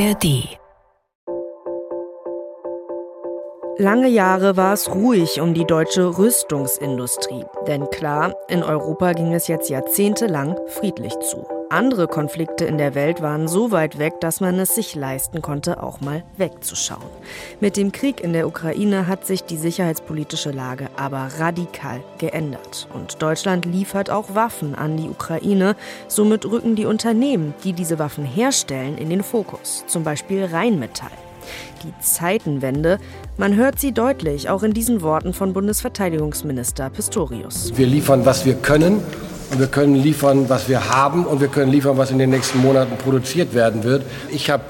ARD Lange Jahre war es ruhig um die deutsche Rüstungsindustrie. Denn klar, in Europa ging es jetzt jahrzehntelang friedlich zu. Andere Konflikte in der Welt waren so weit weg, dass man es sich leisten konnte, auch mal wegzuschauen. Mit dem Krieg in der Ukraine hat sich die sicherheitspolitische Lage aber radikal geändert. Und Deutschland liefert auch Waffen an die Ukraine. Somit rücken die Unternehmen, die diese Waffen herstellen, in den Fokus. Zum Beispiel Rheinmetall. Die Zeitenwende, man hört sie deutlich, auch in diesen Worten von Bundesverteidigungsminister Pistorius. Wir liefern, was wir können. Und wir können liefern, was wir haben. Und wir können liefern, was in den nächsten Monaten produziert werden wird. Ich habe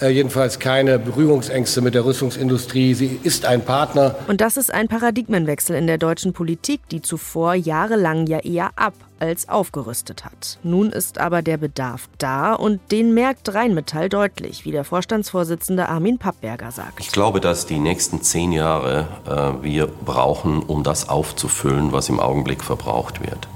äh, jedenfalls keine Berührungsängste mit der Rüstungsindustrie. Sie ist ein Partner. Und das ist ein Paradigmenwechsel in der deutschen Politik, die zuvor jahrelang ja eher ab als aufgerüstet hat. Nun ist aber der Bedarf da und den merkt Rheinmetall deutlich, wie der Vorstandsvorsitzende Armin Pappberger sagt. Ich glaube, dass die nächsten zehn Jahre äh, wir brauchen, um das aufzufüllen, was im Augenblick verbraucht wird.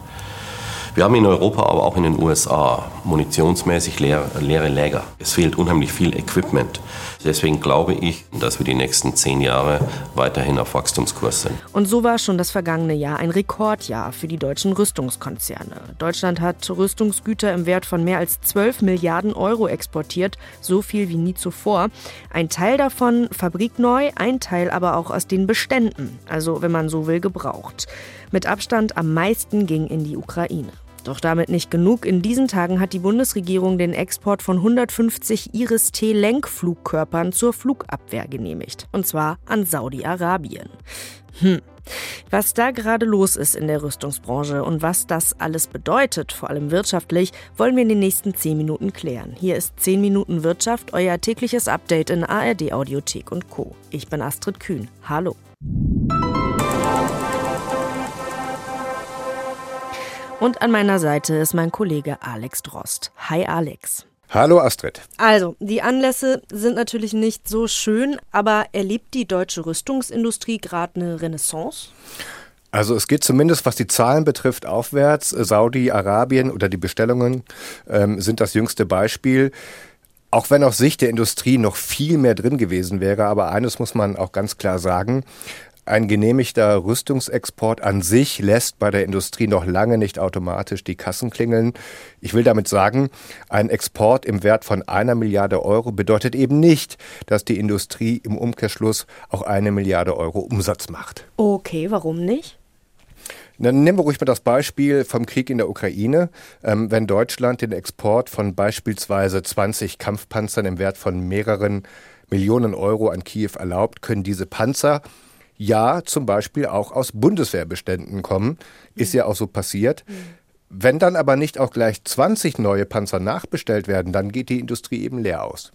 Wir haben in Europa, aber auch in den USA munitionsmäßig leere, leere Läger. Es fehlt unheimlich viel Equipment. Deswegen glaube ich, dass wir die nächsten zehn Jahre weiterhin auf Wachstumskurs sind. Und so war schon das vergangene Jahr ein Rekordjahr für die deutschen Rüstungskonzerne. Deutschland hat Rüstungsgüter im Wert von mehr als 12 Milliarden Euro exportiert, so viel wie nie zuvor. Ein Teil davon fabrikneu, ein Teil aber auch aus den Beständen, also wenn man so will, gebraucht. Mit Abstand am meisten ging in die Ukraine. Doch damit nicht genug. In diesen Tagen hat die Bundesregierung den Export von 150 Iris-T-Lenkflugkörpern zur Flugabwehr genehmigt. Und zwar an Saudi-Arabien. Hm. Was da gerade los ist in der Rüstungsbranche und was das alles bedeutet, vor allem wirtschaftlich, wollen wir in den nächsten 10 Minuten klären. Hier ist 10 Minuten Wirtschaft, euer tägliches Update in ARD Audiothek und Co. Ich bin Astrid Kühn. Hallo. Und an meiner Seite ist mein Kollege Alex Drost. Hi Alex. Hallo Astrid. Also, die Anlässe sind natürlich nicht so schön, aber erlebt die deutsche Rüstungsindustrie gerade eine Renaissance? Also es geht zumindest, was die Zahlen betrifft, aufwärts. Saudi-Arabien oder die Bestellungen ähm, sind das jüngste Beispiel. Auch wenn aus Sicht der Industrie noch viel mehr drin gewesen wäre, aber eines muss man auch ganz klar sagen, ein genehmigter Rüstungsexport an sich lässt bei der Industrie noch lange nicht automatisch die Kassen klingeln. Ich will damit sagen, ein Export im Wert von einer Milliarde Euro bedeutet eben nicht, dass die Industrie im Umkehrschluss auch eine Milliarde Euro Umsatz macht. Okay, warum nicht? Dann nehmen wir ruhig mal das Beispiel vom Krieg in der Ukraine. Ähm, wenn Deutschland den Export von beispielsweise 20 Kampfpanzern im Wert von mehreren Millionen Euro an Kiew erlaubt, können diese Panzer ja zum Beispiel auch aus Bundeswehrbeständen kommen. Ist ja auch so passiert. Wenn dann aber nicht auch gleich 20 neue Panzer nachbestellt werden, dann geht die Industrie eben leer aus.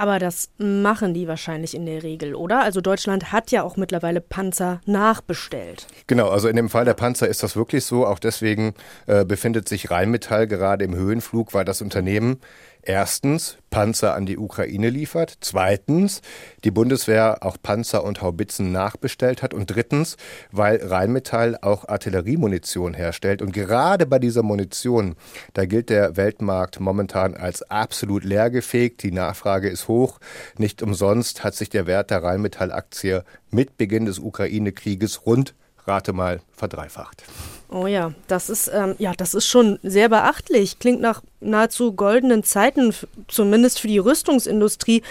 Aber das machen die wahrscheinlich in der Regel, oder? Also Deutschland hat ja auch mittlerweile Panzer nachbestellt. Genau, also in dem Fall der Panzer ist das wirklich so. Auch deswegen äh, befindet sich Rheinmetall gerade im Höhenflug, weil das Unternehmen erstens Panzer an die Ukraine liefert, zweitens die Bundeswehr auch Panzer und Haubitzen nachbestellt hat. Und drittens, weil Rheinmetall auch Artilleriemunition herstellt. Und gerade bei dieser Munition, da gilt der Weltmarkt momentan als absolut leergefegt, die Nachfrage ist hoch, nicht umsonst hat sich der Wert der Rheinmetall-Aktie mit Beginn des Ukraine-Krieges rund rate mal, verdreifacht. Oh ja, das ist, ähm, ja, das ist schon sehr beachtlich. Klingt nach nahezu goldenen Zeiten, zumindest für die Rüstungsindustrie.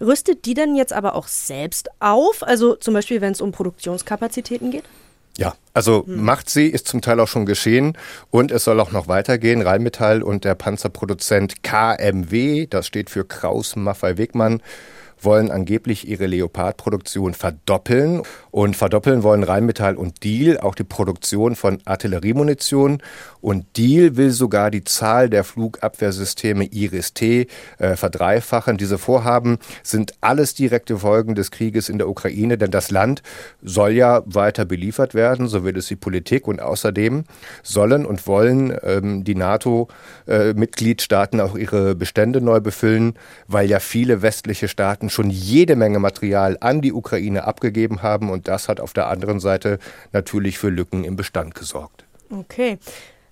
Rüstet die denn jetzt aber auch selbst auf? Also zum Beispiel, wenn es um Produktionskapazitäten geht? Ja, also hm. macht sie, ist zum Teil auch schon geschehen und es soll auch noch weitergehen. Rheinmetall und der Panzerproduzent KMW, das steht für Kraus Maffei Wegmann, wollen angeblich ihre Leopard-Produktion verdoppeln. Und verdoppeln wollen Rheinmetall und Deal auch die Produktion von Artilleriemunition. Und Deal will sogar die Zahl der Flugabwehrsysteme Iris-T äh, verdreifachen. Diese Vorhaben sind alles direkte Folgen des Krieges in der Ukraine, denn das Land soll ja weiter beliefert werden, so will es die Politik. Und außerdem sollen und wollen ähm, die NATO-Mitgliedstaaten äh, auch ihre Bestände neu befüllen, weil ja viele westliche Staaten schon jede Menge Material an die Ukraine abgegeben haben und das hat auf der anderen Seite natürlich für Lücken im Bestand gesorgt. Okay.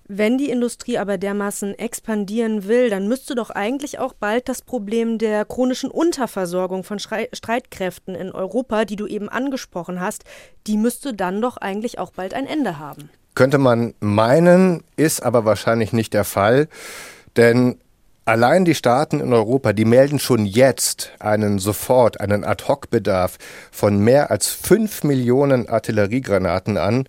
Wenn die Industrie aber dermaßen expandieren will, dann müsste doch eigentlich auch bald das Problem der chronischen Unterversorgung von Streitkräften in Europa, die du eben angesprochen hast, die müsste dann doch eigentlich auch bald ein Ende haben. Könnte man meinen, ist aber wahrscheinlich nicht der Fall, denn Allein die Staaten in Europa, die melden schon jetzt einen sofort, einen Ad-Hoc-Bedarf von mehr als fünf Millionen Artilleriegranaten an.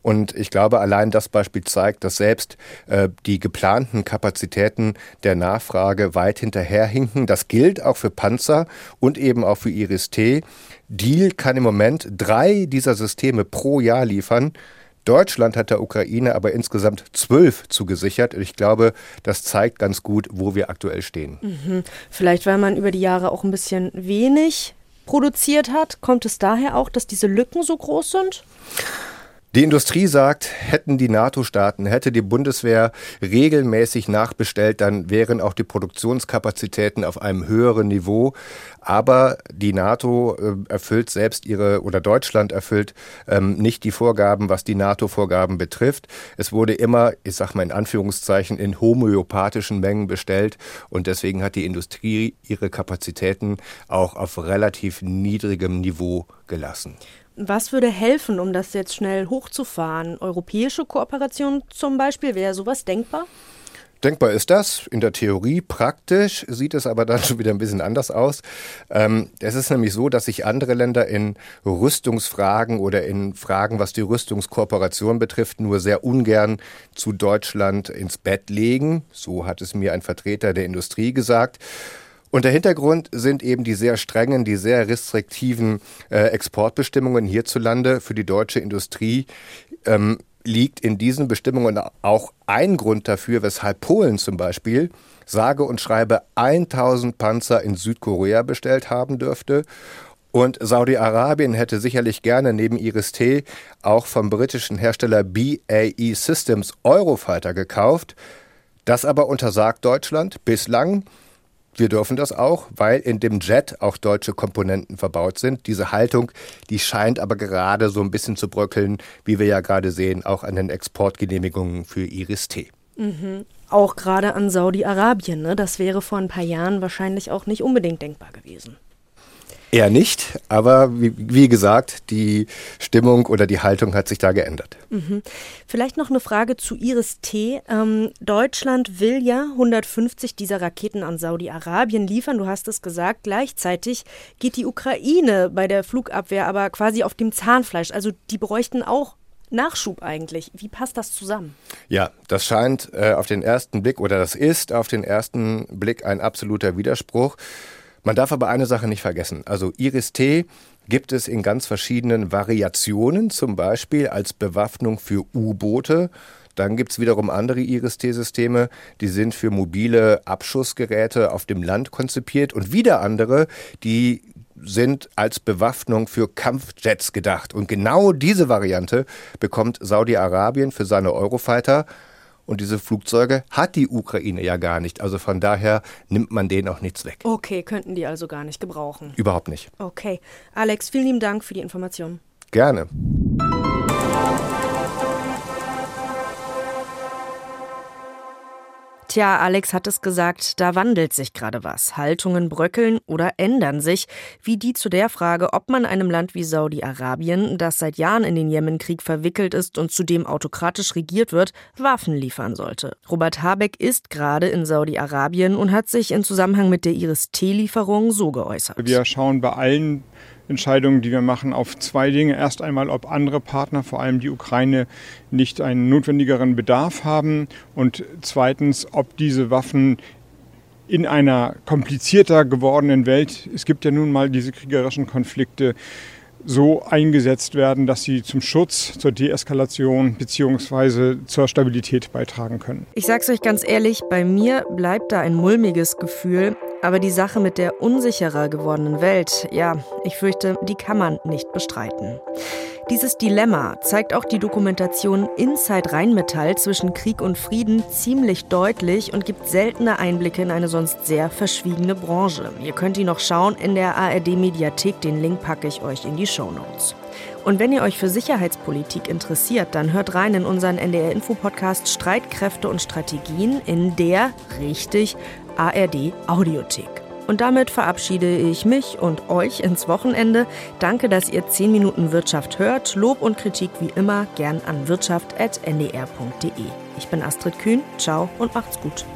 Und ich glaube, allein das Beispiel zeigt, dass selbst äh, die geplanten Kapazitäten der Nachfrage weit hinterherhinken. Das gilt auch für Panzer und eben auch für Iris-T. Deal kann im Moment drei dieser Systeme pro Jahr liefern. Deutschland hat der Ukraine aber insgesamt zwölf zugesichert. Ich glaube, das zeigt ganz gut, wo wir aktuell stehen. Mhm. Vielleicht, weil man über die Jahre auch ein bisschen wenig produziert hat. Kommt es daher auch, dass diese Lücken so groß sind? Die Industrie sagt, hätten die NATO-Staaten, hätte die Bundeswehr regelmäßig nachbestellt, dann wären auch die Produktionskapazitäten auf einem höheren Niveau. Aber die NATO äh, erfüllt selbst ihre, oder Deutschland erfüllt ähm, nicht die Vorgaben, was die NATO-Vorgaben betrifft. Es wurde immer, ich sag mal in Anführungszeichen, in homöopathischen Mengen bestellt. Und deswegen hat die Industrie ihre Kapazitäten auch auf relativ niedrigem Niveau gelassen. Was würde helfen, um das jetzt schnell hochzufahren? Europäische Kooperation zum Beispiel, wäre sowas denkbar? Denkbar ist das, in der Theorie. Praktisch sieht es aber dann schon wieder ein bisschen anders aus. Ähm, es ist nämlich so, dass sich andere Länder in Rüstungsfragen oder in Fragen, was die Rüstungskooperation betrifft, nur sehr ungern zu Deutschland ins Bett legen. So hat es mir ein Vertreter der Industrie gesagt. Und der Hintergrund sind eben die sehr strengen, die sehr restriktiven äh, Exportbestimmungen hierzulande für die deutsche Industrie. Ähm, liegt in diesen Bestimmungen auch ein Grund dafür, weshalb Polen zum Beispiel sage und schreibe 1000 Panzer in Südkorea bestellt haben dürfte. Und Saudi-Arabien hätte sicherlich gerne neben Iris-T auch vom britischen Hersteller BAE Systems Eurofighter gekauft. Das aber untersagt Deutschland bislang. Wir dürfen das auch, weil in dem Jet auch deutsche Komponenten verbaut sind. Diese Haltung, die scheint aber gerade so ein bisschen zu bröckeln, wie wir ja gerade sehen, auch an den Exportgenehmigungen für Iris-T. Mhm. Auch gerade an Saudi-Arabien. Ne? Das wäre vor ein paar Jahren wahrscheinlich auch nicht unbedingt denkbar gewesen. Eher nicht, aber wie, wie, gesagt, die Stimmung oder die Haltung hat sich da geändert. Mhm. Vielleicht noch eine Frage zu Iris T. Ähm, Deutschland will ja 150 dieser Raketen an Saudi-Arabien liefern, du hast es gesagt. Gleichzeitig geht die Ukraine bei der Flugabwehr aber quasi auf dem Zahnfleisch. Also die bräuchten auch Nachschub eigentlich. Wie passt das zusammen? Ja, das scheint äh, auf den ersten Blick oder das ist auf den ersten Blick ein absoluter Widerspruch. Man darf aber eine Sache nicht vergessen. Also Iris-T gibt es in ganz verschiedenen Variationen, zum Beispiel als Bewaffnung für U-Boote. Dann gibt es wiederum andere Iris-T-Systeme, die sind für mobile Abschussgeräte auf dem Land konzipiert und wieder andere, die sind als Bewaffnung für Kampfjets gedacht. Und genau diese Variante bekommt Saudi-Arabien für seine Eurofighter und diese Flugzeuge hat die Ukraine ja gar nicht. Also von daher nimmt man denen auch nichts weg. Okay, könnten die also gar nicht gebrauchen. Überhaupt nicht. Okay. Alex, vielen lieben Dank für die Informationen. Gerne. Tja, Alex hat es gesagt, da wandelt sich gerade was. Haltungen bröckeln oder ändern sich, wie die zu der Frage, ob man einem Land wie Saudi-Arabien, das seit Jahren in den Jemenkrieg verwickelt ist und zudem autokratisch regiert wird, Waffen liefern sollte. Robert Habeck ist gerade in Saudi-Arabien und hat sich in Zusammenhang mit der Iris-T-Lieferung so geäußert. Wir schauen bei allen Entscheidungen, die wir machen, auf zwei Dinge. Erst einmal, ob andere Partner, vor allem die Ukraine, nicht einen notwendigeren Bedarf haben und zweitens, ob diese Waffen in einer komplizierter gewordenen Welt, es gibt ja nun mal diese kriegerischen Konflikte, so eingesetzt werden, dass sie zum Schutz, zur Deeskalation bzw. zur Stabilität beitragen können. Ich sage es euch ganz ehrlich, bei mir bleibt da ein mulmiges Gefühl, aber die Sache mit der unsicherer gewordenen Welt, ja, ich fürchte, die kann man nicht bestreiten. Dieses Dilemma zeigt auch die Dokumentation Inside Rheinmetall zwischen Krieg und Frieden ziemlich deutlich und gibt seltene Einblicke in eine sonst sehr verschwiegene Branche. Ihr könnt ihn noch schauen in der ARD Mediathek, den Link packe ich euch in die Show Notes. Und wenn ihr euch für Sicherheitspolitik interessiert, dann hört rein in unseren NDR Info Podcast Streitkräfte und Strategien in der richtig ARD Audiothek. Und damit verabschiede ich mich und euch ins Wochenende. Danke, dass ihr 10 Minuten Wirtschaft hört. Lob und Kritik wie immer gern an wirtschaft.ndr.de. Ich bin Astrid Kühn. Ciao und macht's gut.